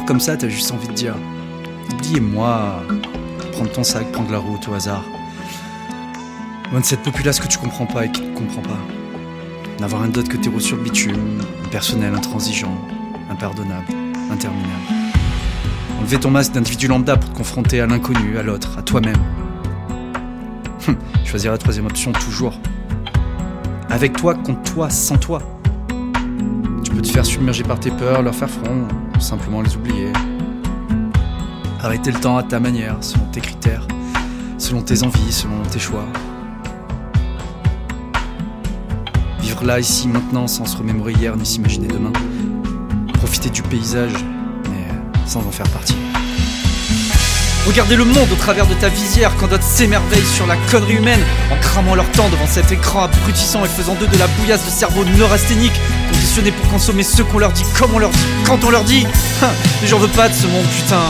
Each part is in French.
comme ça, t'as juste envie de dire Oubliez-moi, prendre ton sac, prendre la route au hasard. Loin de cette populace que tu comprends pas et qui ne comprend pas. D'avoir un dot que t'es sur le bitume, impersonnel, intransigeant, impardonnable, interminable. Enlever ton masque d'individu lambda pour te confronter à l'inconnu, à l'autre, à toi-même. Hum, choisir la troisième option toujours. Avec toi, contre toi, sans toi. Peux te faire submerger par tes peurs, leur faire front, ou simplement les oublier. Arrêter le temps à ta manière, selon tes critères, selon tes envies, selon tes choix. Vivre là, ici, maintenant, sans se remémorer hier ni s'imaginer demain. Profiter du paysage, mais sans en faire partie. Regarder le monde au travers de ta visière quand d'autres s'émerveillent sur la connerie humaine en cramant leur temps devant cet écran abrutissant et faisant d'eux de la bouillasse de cerveau neurasthénique pour consommer ce qu'on leur dit, comme on leur dit, quand on leur dit. Hein, mais j'en veux pas de ce monde, putain.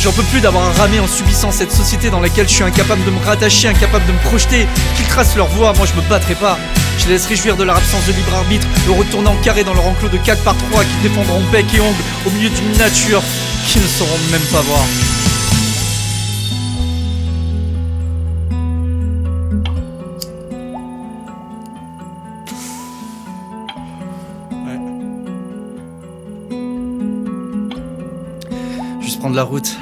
J'en peux plus d'avoir ramé en subissant cette société dans laquelle je suis incapable de me rattacher, incapable de me projeter. Qu'ils tracent leur voie, moi je me battrai pas. Je les laisserai jouir de leur absence de libre arbitre, de retourner en carré dans leur enclos de 4 par 3 qui défendront bec et ongle au milieu d'une nature qu'ils ne sauront même pas voir. Prendre la route,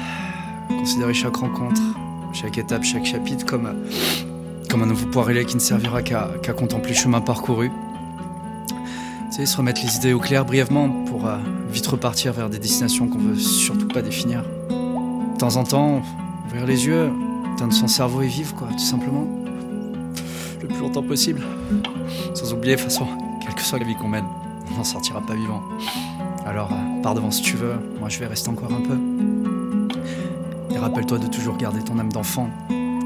considérer chaque rencontre, chaque étape, chaque chapitre comme, comme un nouveau poirilet qui ne servira qu'à contempler le chemin parcouru. Tu sais, se remettre les idées au clair brièvement pour euh, vite repartir vers des destinations qu'on veut surtout pas définir. De temps en temps, ouvrir les yeux, éteindre son cerveau et vivre, quoi, tout simplement. Le plus longtemps possible. Sans oublier, de toute façon, quelle que soit la vie qu'on mène, on n'en sortira pas vivant. Alors, euh, pars devant si tu veux, moi je vais rester encore un peu. Et rappelle-toi de toujours garder ton âme d'enfant.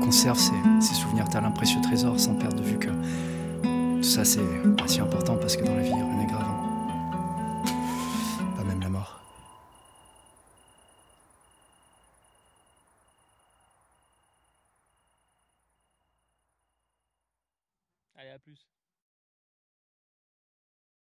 Conserve ces, souvenirs, t'as l'impressieux trésor sans perdre de vue que tout ça c'est pas si important parce que dans la vie, rien n'est grave. Pas même la mort. Allez, à plus.